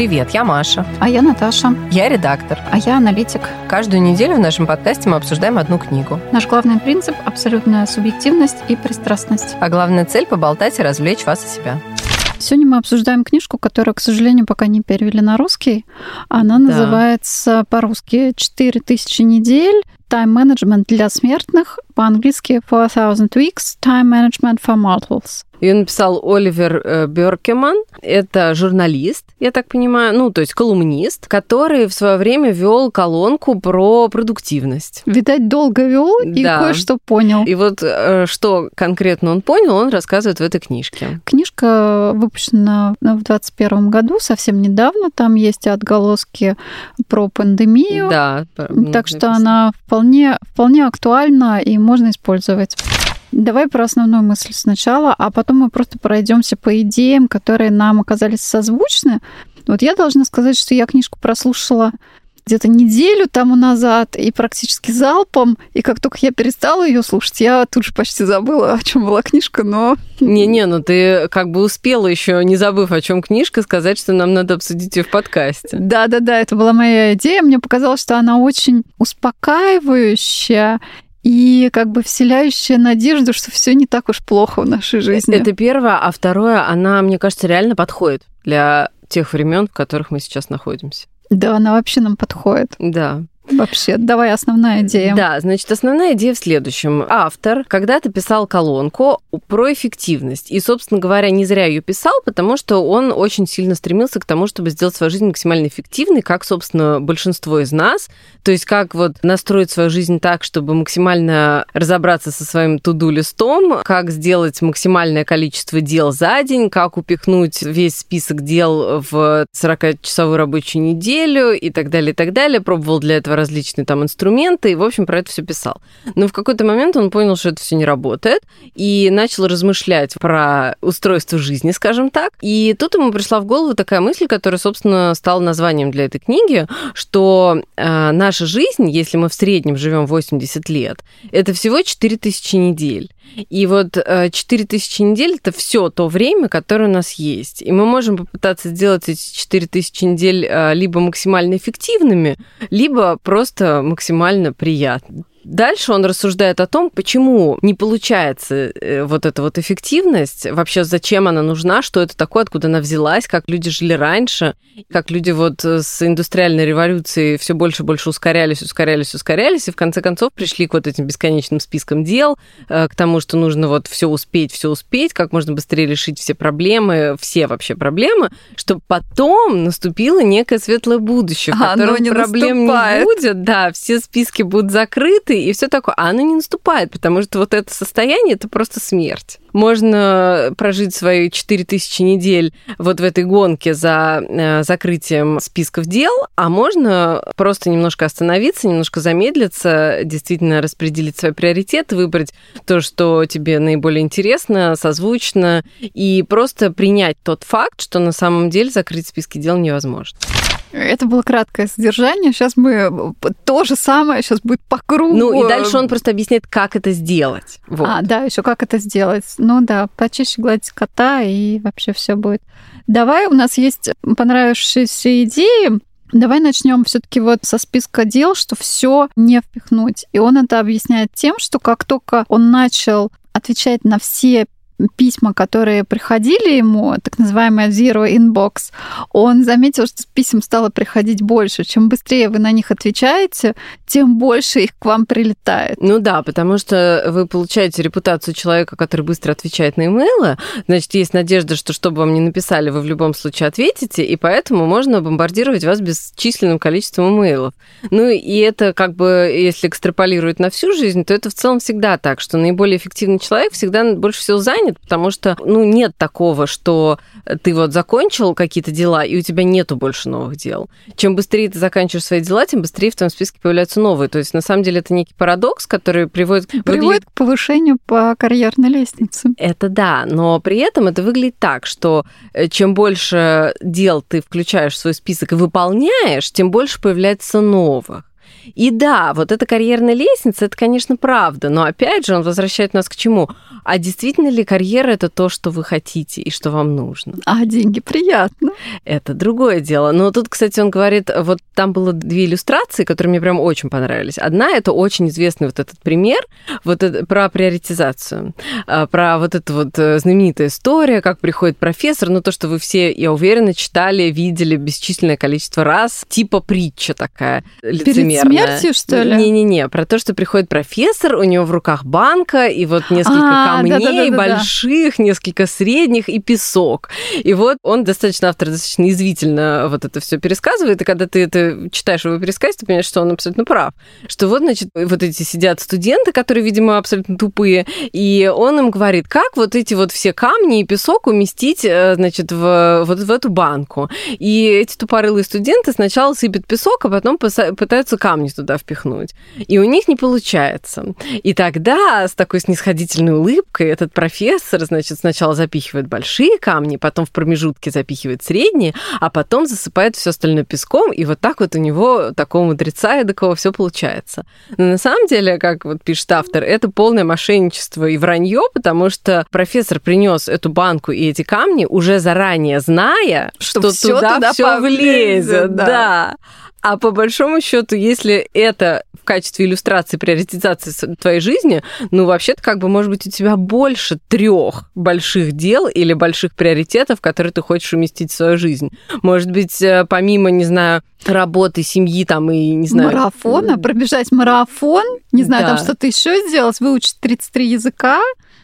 Привет, я Маша. А я Наташа. Я редактор. А я аналитик. Каждую неделю в нашем подкасте мы обсуждаем одну книгу. Наш главный принцип – абсолютная субъективность и пристрастность. А главная цель – поболтать и развлечь вас и себя. Сегодня мы обсуждаем книжку, которую, к сожалению, пока не перевели на русский. Она да. называется по-русски «4000 недель. Тайм-менеджмент для смертных». По-английски «Four Thousand Weeks. Time Management for Mortals». Ее написал Оливер э, Беркеман. Это журналист, я так понимаю, ну, то есть колумнист, который в свое время вел колонку про продуктивность. Видать, долго вел и да. кое-что понял. И вот э, что конкретно он понял, он рассказывает в этой книжке. Книжка выпущена в 2021 году, совсем недавно. Там есть отголоски про пандемию. Да. Так написано. что она вполне, вполне актуальна и можно использовать. Давай про основную мысль сначала, а потом мы просто пройдемся по идеям, которые нам оказались созвучны. Вот я должна сказать, что я книжку прослушала где-то неделю тому назад и практически залпом. И как только я перестала ее слушать, я тут же почти забыла, о чем была книжка, но... Не-не, ну ты как бы успела еще, не забыв, о чем книжка, сказать, что нам надо обсудить ее в подкасте. Да-да-да, это была моя идея. Мне показалось, что она очень успокаивающая и как бы вселяющая надежду, что все не так уж плохо в нашей жизни. Это первое, а второе, она, мне кажется, реально подходит для тех времен, в которых мы сейчас находимся. Да, она вообще нам подходит. Да. Вообще, давай основная идея. Да, значит, основная идея в следующем. Автор когда-то писал колонку про эффективность. И, собственно говоря, не зря ее писал, потому что он очень сильно стремился к тому, чтобы сделать свою жизнь максимально эффективной, как, собственно, большинство из нас. То есть как вот настроить свою жизнь так, чтобы максимально разобраться со своим туду-листом, как сделать максимальное количество дел за день, как упихнуть весь список дел в 40-часовую рабочую неделю и так далее, и так далее. Пробовал для этого различные там инструменты, и, в общем, про это все писал. Но в какой-то момент он понял, что это все не работает, и начал размышлять про устройство жизни, скажем так. И тут ему пришла в голову такая мысль, которая, собственно, стала названием для этой книги, что э, наша жизнь, если мы в среднем живем 80 лет, это всего 4000 недель. И вот 4000 э, недель это все то время, которое у нас есть. И мы можем попытаться сделать эти 4000 недель э, либо максимально эффективными, либо просто максимально приятными. Дальше он рассуждает о том, почему не получается э, вот эта вот эффективность, вообще зачем она нужна, что это такое, откуда она взялась, как люди жили раньше, как люди вот с индустриальной революцией все больше и больше ускорялись, ускорялись, ускорялись, и в конце концов пришли к вот этим бесконечным спискам дел, э, к тому, что нужно вот все успеть, все успеть, как можно быстрее решить все проблемы, все вообще проблемы, чтобы потом наступило некое светлое будущее, в котором не проблем наступает. не будет, да, все списки будут закрыты, ты и все такое. А оно не наступает, потому что вот это состояние это просто смерть. Можно прожить свои 4000 недель вот в этой гонке за э, закрытием списков дел, а можно просто немножко остановиться, немножко замедлиться, действительно распределить свои приоритеты, выбрать то, что тебе наиболее интересно, созвучно, и просто принять тот факт, что на самом деле закрыть списки дел невозможно. Это было краткое содержание. Сейчас мы то же самое, сейчас будет по кругу. Ну и дальше он просто объясняет, как это сделать. Вот. А, да, еще как это сделать. Ну да, почаще гладить кота, и вообще все будет. Давай, у нас есть понравившиеся идеи. Давай начнем все-таки вот со списка дел, что все не впихнуть. И он это объясняет тем, что как только он начал отвечать на все письма, которые приходили ему, так называемая zero inbox, он заметил, что писем стало приходить больше. Чем быстрее вы на них отвечаете, тем больше их к вам прилетает. Ну да, потому что вы получаете репутацию человека, который быстро отвечает на имейлы, значит, есть надежда, что что бы вам ни написали, вы в любом случае ответите, и поэтому можно бомбардировать вас бесчисленным количеством имейлов. Ну и это как бы, если экстраполировать на всю жизнь, то это в целом всегда так, что наиболее эффективный человек всегда больше всего занят, станет, потому что, ну, нет такого, что ты вот закончил какие-то дела, и у тебя нету больше новых дел. Чем быстрее ты заканчиваешь свои дела, тем быстрее в твоем списке появляются новые. То есть, на самом деле, это некий парадокс, который приводит... Приводит выглядит... к повышению по карьерной лестнице. Это да, но при этом это выглядит так, что э, чем больше дел ты включаешь в свой список и выполняешь, тем больше появляется новых. И да, вот эта карьерная лестница, это, конечно, правда, но опять же он возвращает нас к чему? А действительно ли карьера это то, что вы хотите и что вам нужно? А деньги приятно. Это другое дело. Но тут, кстати, он говорит, вот там было две иллюстрации, которые мне прям очень понравились. Одна это очень известный вот этот пример, вот это, про приоритизацию, а, про вот эту вот э, знаменитая история, как приходит профессор, ну то, что вы все, я уверена, читали, видели бесчисленное количество раз, типа притча такая лицемерная. Перед смертью, что ли? Не-не-не, про то, что приходит профессор, у него в руках банка, и вот несколько а, камней да, да, да, больших, несколько средних и песок. И вот он достаточно, автор достаточно извительно вот это все пересказывает, и когда ты это читаешь его пересказ, ты понимаешь, что он абсолютно прав. Что вот, значит, вот эти сидят студенты, которые, видимо, абсолютно тупые, и он им говорит, как вот эти вот все камни и песок уместить, э, значит, в, вот в эту банку. И эти тупорылые студенты сначала сыпят песок, а потом пытаются камни туда впихнуть. И у них не получается. И тогда с такой снисходительной улыбкой этот профессор, значит, сначала запихивает большие камни, потом в промежутке запихивает средние, а потом засыпает все остальное песком, и вот так вот у него такого мудреца и такого все получается. Но на самом деле, как вот пишет автор, это полное мошенничество и вранье, потому что профессор принес эту банку и эти камни уже заранее зная, что, что туда, туда все влезет. Да. да. А по большому счету, если это в качестве иллюстрации приоритизации твоей жизни, ну, вообще-то, как бы, может быть, у тебя больше трех больших дел или больших приоритетов, которые ты хочешь уместить в свою жизнь. Может быть, э, помимо, не знаю, работы, семьи там и, не знаю... Марафона, пробежать марафон, не знаю, да. там что-то еще сделать, выучить 33 языка,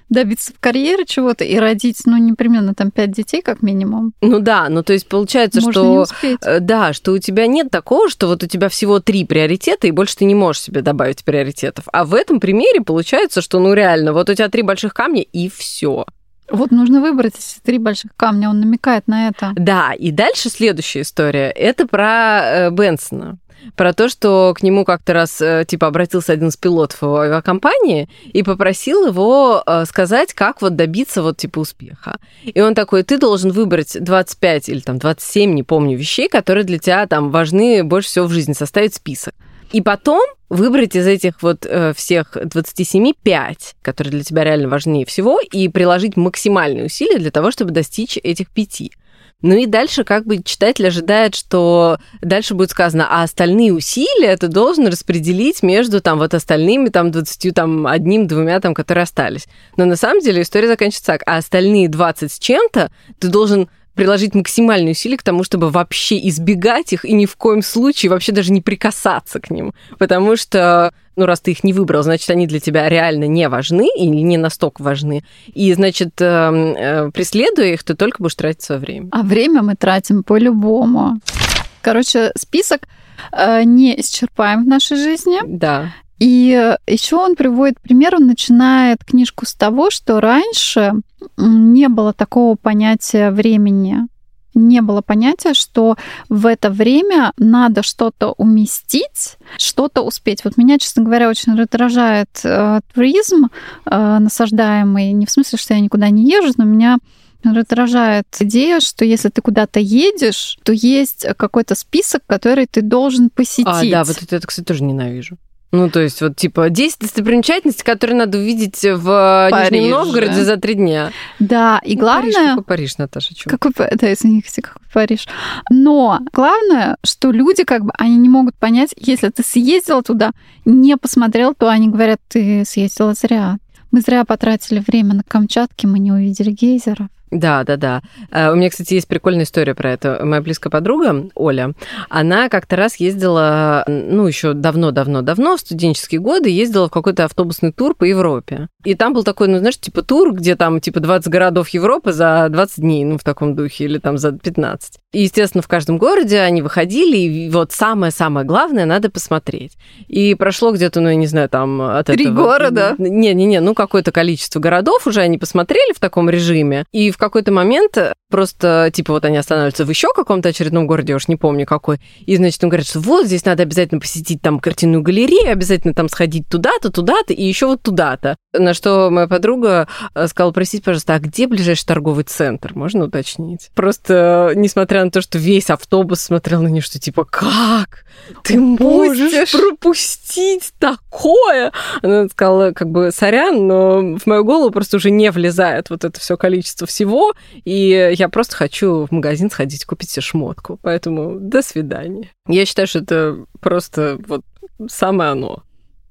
добиться в карьере чего-то и родить, ну, непременно там пять детей как минимум. Ну да, ну то есть получается, Можно что... Э, да, что у тебя нет такого, что вот у тебя всего три приоритета, и больше ты не можешь себе добавить приоритетов. А в этом примере получается, что ну реально, вот у тебя три больших камня и все. Вот нужно выбрать эти три больших камня, он намекает на это. Да, и дальше следующая история. Это про э, Бенсона про то, что к нему как-то раз э, типа обратился один из пилотов его авиакомпании и попросил его э, сказать, как вот добиться вот типа успеха. И он такой, ты должен выбрать 25 или там 27, не помню, вещей, которые для тебя там важны больше всего в жизни, составить список. И потом выбрать из этих вот э, всех 27 5, которые для тебя реально важнее всего, и приложить максимальные усилия для того, чтобы достичь этих пяти. Ну и дальше как бы читатель ожидает, что дальше будет сказано, а остальные усилия ты должен распределить между там вот остальными там 20, там одним, двумя там, которые остались. Но на самом деле история заканчивается так, а остальные 20 с чем-то ты должен приложить максимальные усилия к тому, чтобы вообще избегать их и ни в коем случае вообще даже не прикасаться к ним. Потому что, ну, раз ты их не выбрал, значит, они для тебя реально не важны или не настолько важны. И, значит, э, э, преследуя их, ты только будешь тратить свое время. А время мы тратим по-любому. Короче, список э, не исчерпаем в нашей жизни. Да. И еще он приводит пример, он начинает книжку с того, что раньше не было такого понятия времени. Не было понятия, что в это время надо что-то уместить, что-то успеть. Вот меня, честно говоря, очень раздражает э, туризм э, насаждаемый. Не в смысле, что я никуда не езжу, но меня раздражает идея, что если ты куда-то едешь, то есть какой-то список, который ты должен посетить. А, да, вот это, кстати, тоже ненавижу. Ну, то есть, вот, типа, 10 достопримечательностей, которые надо увидеть в Париж, Нижнем Новгороде за три дня. Да, и ну, главное... Париж, какой Париж, Наташа, чего? Какой, да, извини, какой Париж. Но главное, что люди, как бы, они не могут понять, если ты съездил туда, не посмотрел, то они говорят, ты съездила зря. Мы зря потратили время на Камчатке, мы не увидели гейзеров. Да, да, да. У меня, кстати, есть прикольная история про это. Моя близкая подруга Оля, она как-то раз ездила, ну, еще давно-давно-давно, в студенческие годы, ездила в какой-то автобусный тур по Европе. И там был такой, ну, знаешь, типа тур, где там, типа, 20 городов Европы за 20 дней, ну, в таком духе, или там за 15. И, естественно, в каждом городе они выходили, и вот самое-самое главное надо посмотреть. И прошло где-то, ну, я не знаю, там... От Три этого... города? Не-не-не, ну, какое-то количество городов уже они посмотрели в таком режиме, и в какой-то момент просто, типа, вот они останавливаются в еще каком-то очередном городе, я уж не помню какой, и, значит, он говорит, что вот здесь надо обязательно посетить там картинную галерею, обязательно там сходить туда-то, туда-то и еще вот туда-то. На что моя подруга э, сказала, простите, пожалуйста, а где ближайший торговый центр? Можно уточнить? Просто, несмотря на то, что весь автобус смотрел на нее, что типа, как? Ты можешь пропустить такое? Она сказала, как бы, сорян, но в мою голову просто уже не влезает вот это все количество всего, и я просто хочу в магазин сходить, купить себе шмотку. Поэтому до свидания. Я считаю, что это просто вот самое оно.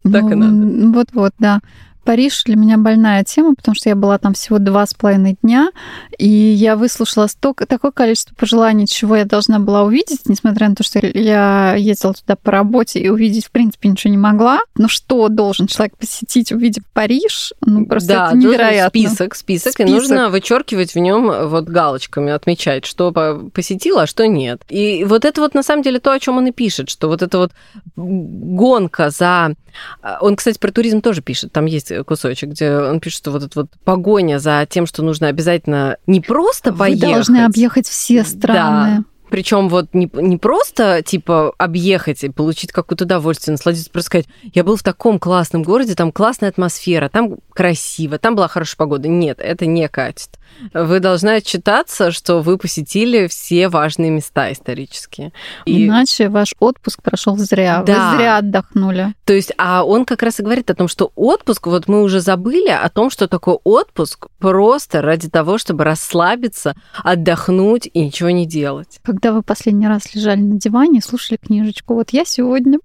Так ну, и надо. Вот-вот, да. Париж для меня больная тема, потому что я была там всего два с половиной дня, и я выслушала столько, такое количество пожеланий, чего я должна была увидеть, несмотря на то, что я ездила туда по работе и увидеть, в принципе, ничего не могла. Но что должен человек посетить, увидев Париж? Ну, просто да, это невероятно. Список, список, список, и нужно вычеркивать в нем вот галочками, отмечать, что посетила, а что нет. И вот это вот на самом деле то, о чем он и пишет, что вот эта вот гонка за... А, он, кстати, про туризм тоже пишет, там есть кусочек, где он пишет, что вот эта вот погоня за тем, что нужно обязательно не просто Вы поехать. Вы должны объехать все страны. Да. Причем вот не, не просто, типа, объехать и получить какое-то удовольствие, насладиться, просто сказать, я был в таком классном городе, там классная атмосфера, там красиво, там была хорошая погода. Нет, это не катит. Вы должны отчитаться, что вы посетили все важные места исторические. И... Иначе ваш отпуск прошел зря. Да. Вы зря отдохнули. То есть, а он как раз и говорит о том, что отпуск, вот мы уже забыли о том, что такое отпуск просто ради того, чтобы расслабиться, отдохнуть и ничего не делать. Когда вы последний раз лежали на диване и слушали книжечку? Вот я сегодня.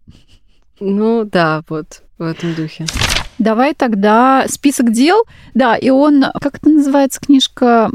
Ну да, вот в этом духе. Давай тогда список дел. Да, и он, как это называется книжка?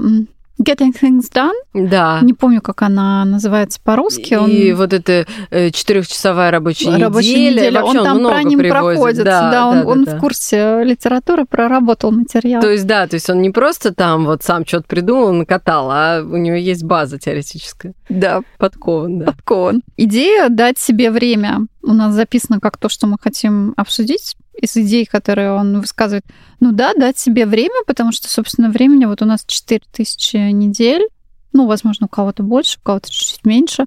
Getting Things Done. Да. Не помню, как она называется по-русски. И он... вот эта э, четырехчасовая рабочая, рабочая неделя. неделя. Вообще он, там про ним привозит. проходит. Да, да, да он, да, он да. в курсе литературы проработал материал. То есть, да, то есть он не просто там вот сам что-то придумал, накатал, а у него есть база теоретическая. Да. Подкован, да. Подкован. Идея дать себе время. У нас записано как то, что мы хотим обсудить из идей, которые он высказывает. Ну да, дать себе время, потому что, собственно, времени вот у нас 4000 недель, ну, возможно, у кого-то больше, у кого-то чуть-чуть меньше,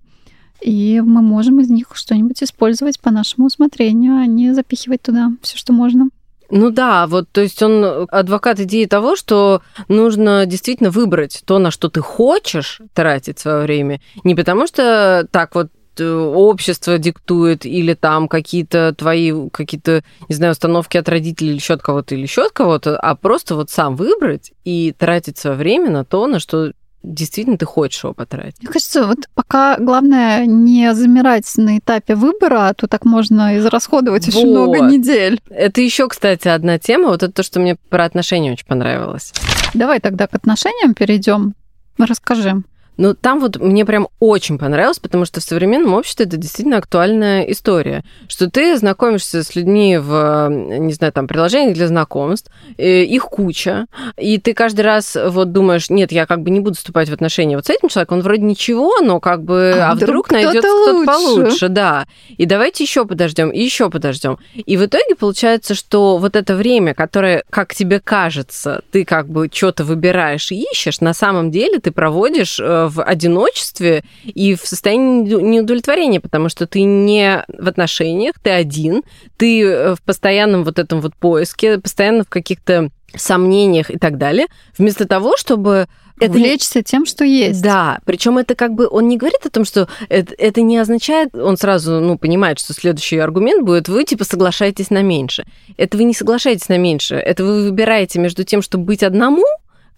и мы можем из них что-нибудь использовать по нашему усмотрению, а не запихивать туда все, что можно. Ну да, вот, то есть он адвокат идеи того, что нужно действительно выбрать то, на что ты хочешь тратить свое время, не потому что так вот общество диктует, или там какие-то твои, какие-то, не знаю, установки от родителей или еще от кого-то, или еще от кого-то, а просто вот сам выбрать и тратить свое время на то, на что действительно ты хочешь его потратить. Мне кажется, вот пока главное не замирать на этапе выбора, а то так можно израсходовать вот. очень много недель. Это еще, кстати, одна тема. Вот это то, что мне про отношения очень понравилось. Давай тогда к отношениям перейдем. Расскажи. Ну, там вот мне прям очень понравилось, потому что в современном обществе это действительно актуальная история, что ты знакомишься с людьми в, не знаю, там, приложениях для знакомств, э, их куча, и ты каждый раз вот думаешь, нет, я как бы не буду вступать в отношения вот с этим человеком, он вроде ничего, но как бы, а, а вдруг, вдруг найдется кто-то, кто получше, да. И давайте еще подождем, и еще подождем. И в итоге получается, что вот это время, которое, как тебе кажется, ты как бы что-то выбираешь и ищешь, на самом деле ты проводишь э, в одиночестве и в состоянии неудовлетворения, потому что ты не в отношениях, ты один, ты э, в постоянном вот этом вот поиске, постоянно в каких-то сомнениях и так далее, вместо того, чтобы это Влечься тем, что есть. Да, причем это как бы он не говорит о том, что это, это не означает, он сразу ну, понимает, что следующий аргумент будет, вы типа соглашаетесь на меньше. Это вы не соглашаетесь на меньше, это вы выбираете между тем, чтобы быть одному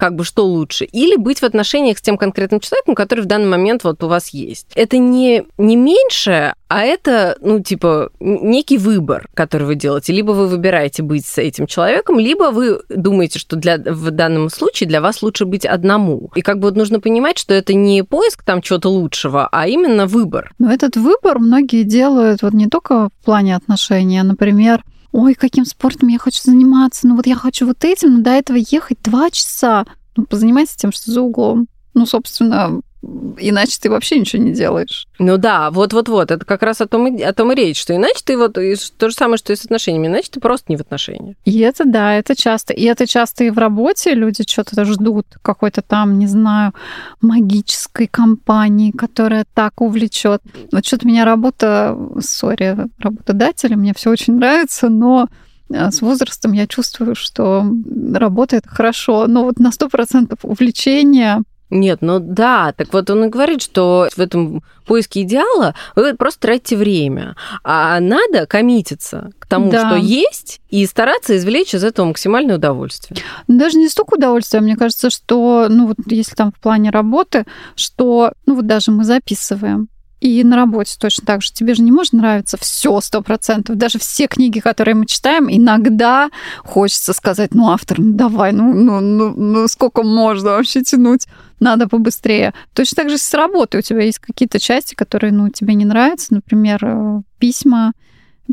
как бы что лучше, или быть в отношениях с тем конкретным человеком, который в данный момент вот у вас есть. Это не, не меньше, а это, ну, типа, некий выбор, который вы делаете. Либо вы выбираете быть с этим человеком, либо вы думаете, что для, в данном случае для вас лучше быть одному. И как бы вот нужно понимать, что это не поиск там чего-то лучшего, а именно выбор. Но этот выбор многие делают вот не только в плане отношений, а, например, ой, каким спортом я хочу заниматься, ну вот я хочу вот этим, но до этого ехать два часа. Ну, позанимайся тем, что за углом. Ну, собственно, иначе ты вообще ничего не делаешь. Ну да, вот-вот-вот, это как раз о том, и, о том и речь, что иначе ты вот, то же самое, что и с отношениями, иначе ты просто не в отношениях. И это да, это часто. И это часто и в работе люди что-то ждут, какой-то там, не знаю, магической компании, которая так увлечет. Вот что-то меня работа, сори, работодателя, мне все очень нравится, но э, с возрастом я чувствую, что работает хорошо, но вот на сто процентов увлечение нет, ну да, так вот он и говорит, что в этом поиске идеала вы просто тратите время, а надо коммититься к тому, да. что есть, и стараться извлечь из этого максимальное удовольствие. Даже не столько удовольствия, мне кажется, что, ну вот если там в плане работы, что, ну вот даже мы записываем, и на работе точно так же. Тебе же не может нравиться все сто процентов. Даже все книги, которые мы читаем, иногда хочется сказать, ну, автор, ну давай, ну, ну, ну, ну сколько можно вообще тянуть? Надо побыстрее. Точно так же с работой. У тебя есть какие-то части, которые, ну, тебе не нравятся. Например, э, письма,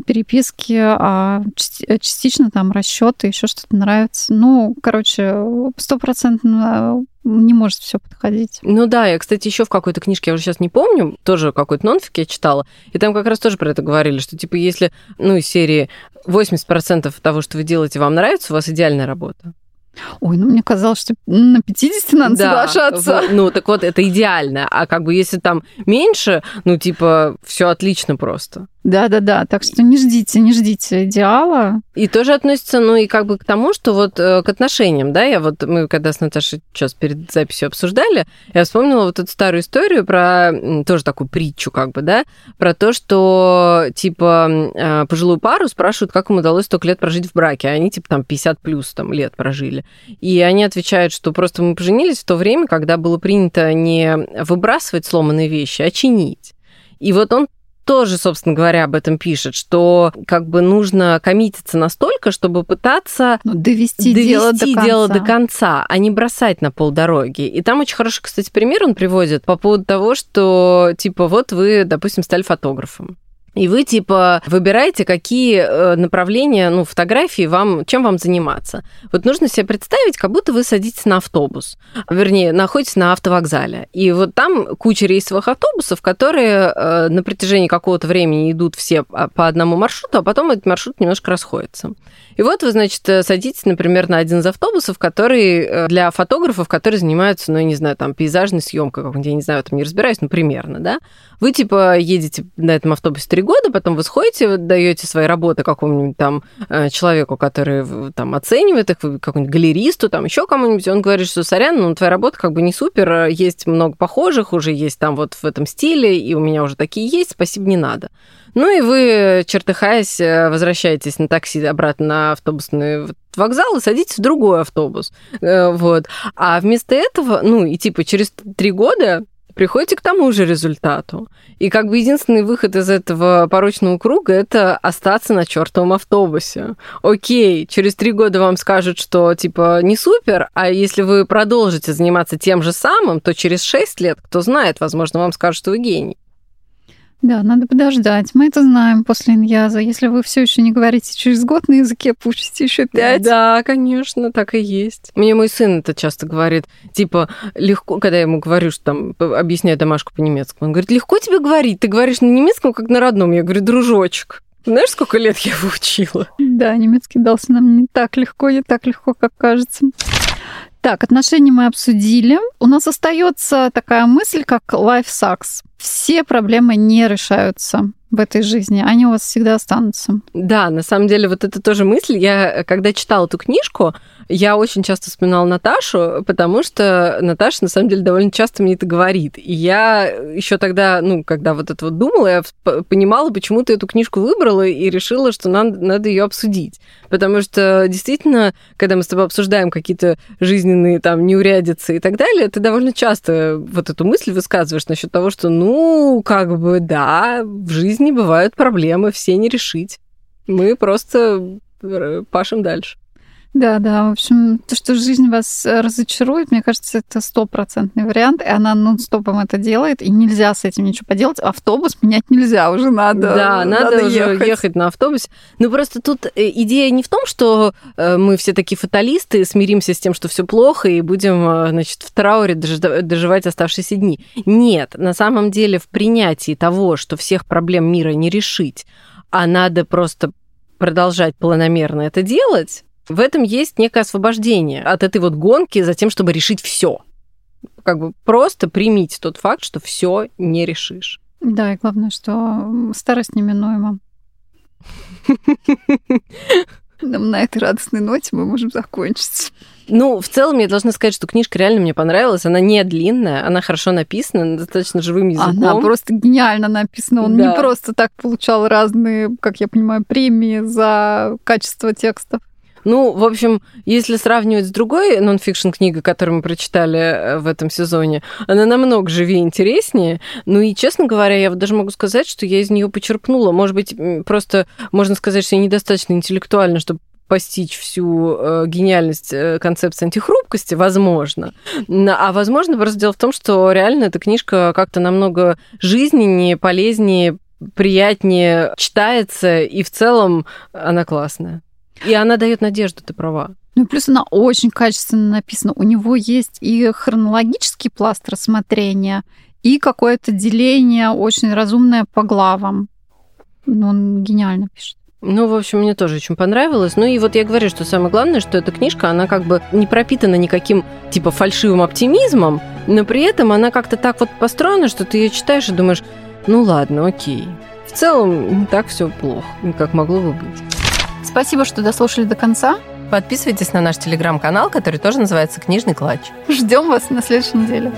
переписки, а частично там расчеты, еще что-то нравится. Ну, короче, стопроцентно не может все подходить. Ну да, я, кстати, еще в какой-то книжке, я уже сейчас не помню, тоже какой-то нонфик я читала, и там как раз тоже про это говорили, что типа если, ну, из серии 80% того, что вы делаете, вам нравится, у вас идеальная работа. Ой, ну мне казалось, что на 50 надо да, соглашаться. Вот, ну, так вот, это идеально. А как бы если там меньше, ну, типа, все отлично просто. Да-да-да, так что не ждите, не ждите идеала. И тоже относится, ну, и как бы к тому, что вот э, к отношениям, да, я вот, мы когда с Наташей сейчас перед записью обсуждали, я вспомнила вот эту старую историю про, тоже такую притчу, как бы, да, про то, что, типа, э, пожилую пару спрашивают, как им удалось столько лет прожить в браке, а они, типа, там, 50 плюс там лет прожили. И они отвечают, что просто мы поженились в то время, когда было принято не выбрасывать сломанные вещи, а чинить. И вот он тоже, собственно говоря, об этом пишет, что как бы нужно коммититься настолько, чтобы пытаться ну, довести, довести дело, до конца. дело до конца, а не бросать на полдороги. И там очень хороший, кстати, пример он приводит по поводу того, что, типа, вот вы, допустим, стали фотографом. И вы, типа, выбираете, какие э, направления, ну, фотографии вам, чем вам заниматься. Вот нужно себе представить, как будто вы садитесь на автобус, вернее, находитесь на автовокзале. И вот там куча рейсовых автобусов, которые э, на протяжении какого-то времени идут все по одному маршруту, а потом этот маршрут немножко расходится. И вот вы, значит, э, садитесь, например, на один из автобусов, который э, для фотографов, которые занимаются, ну, я не знаю, там, пейзажной съемкой, как я не знаю, там не разбираюсь, ну, примерно, да. Вы, типа, едете на этом автобусе три года, потом вы сходите, даете свои работы какому-нибудь там э, человеку, который там оценивает их, какому-нибудь галеристу, там еще кому-нибудь, он говорит, что, сорян, ну, твоя работа как бы не супер, есть много похожих, уже есть там вот в этом стиле, и у меня уже такие есть, спасибо, не надо. Ну и вы, чертыхаясь, э, возвращаетесь на такси обратно на автобусный вокзал и садитесь в другой автобус. Э, вот. А вместо этого, ну и типа через три года приходите к тому же результату. И как бы единственный выход из этого порочного круга – это остаться на чертовом автобусе. Окей, через три года вам скажут, что типа не супер, а если вы продолжите заниматься тем же самым, то через шесть лет, кто знает, возможно, вам скажут, что вы гений. Да, надо подождать. Мы это знаем после иньяза. Если вы все еще не говорите через год на языке, пусть еще пять. Да, конечно, так и есть. Мне мой сын это часто говорит. Типа, легко, когда я ему говорю, что там объясняю домашку по-немецки, он говорит, легко тебе говорить, ты говоришь на немецком, как на родном. Я говорю, дружочек, знаешь, сколько лет я его учила? Да, немецкий дался нам не так легко, не так легко, как кажется. Так, отношения мы обсудили. У нас остается такая мысль, как life sucks. Все проблемы не решаются в этой жизни, они у вас всегда останутся. Да, на самом деле вот это тоже мысль. Я, когда читала эту книжку, я очень часто вспоминала Наташу, потому что Наташа, на самом деле, довольно часто мне это говорит. И я еще тогда, ну, когда вот это вот думала, я понимала, почему ты эту книжку выбрала и решила, что нам надо ее обсудить. Потому что действительно, когда мы с тобой обсуждаем какие-то жизненные там неурядицы и так далее, ты довольно часто вот эту мысль высказываешь насчет того, что, ну, как бы, да, в жизни бывают проблемы, все не решить. Мы просто э, пашем дальше. Да, да, в общем, то, что жизнь вас разочарует, мне кажется, это стопроцентный вариант, и она нон-стопом это делает, и нельзя с этим ничего поделать. Автобус менять нельзя, уже надо Да, надо, надо уже ехать. ехать на автобусе. Ну, просто тут э, идея не в том, что э, мы все такие фаталисты, смиримся с тем, что все плохо, и будем, э, значит, в трауре дожи- доживать оставшиеся дни. Нет, на самом деле в принятии того, что всех проблем мира не решить, а надо просто продолжать планомерно это делать, в этом есть некое освобождение от этой вот гонки за тем, чтобы решить все. Как бы просто примите тот факт, что все не решишь. Да, и главное, что старость неминуема. Нам На этой радостной ноте мы можем закончить. Ну, в целом, я должна сказать, что книжка реально мне понравилась. Она не длинная, она хорошо написана, достаточно живым языком. Она просто гениально написана. Он Да. не просто так получал разные, как я понимаю, премии за качество текстов. Ну, в общем, если сравнивать с другой нонфикшн книгой, которую мы прочитали э, в этом сезоне, она намного живее и интереснее. Ну и, честно говоря, я даже могу сказать, что я из нее почерпнула. Может быть, просто можно сказать, что я недостаточно интеллектуальна, чтобы постичь всю э, гениальность э, концепции антихрупкости, возможно. А возможно, просто дело в том, что реально эта книжка как-то намного жизненнее, полезнее, приятнее читается, и в целом она классная. И она дает надежду, ты права. Ну и плюс она очень качественно написана. У него есть и хронологический пласт рассмотрения, и какое-то деление очень разумное по главам. Ну, он гениально пишет. Ну, в общем, мне тоже очень понравилось. Ну и вот я говорю, что самое главное, что эта книжка, она как бы не пропитана никаким типа фальшивым оптимизмом, но при этом она как-то так вот построена, что ты ее читаешь и думаешь, ну ладно, окей. В целом не так все плохо, как могло бы быть. Спасибо, что дослушали до конца. Подписывайтесь на наш телеграм-канал, который тоже называется «Книжный клатч». Ждем вас на следующей неделе.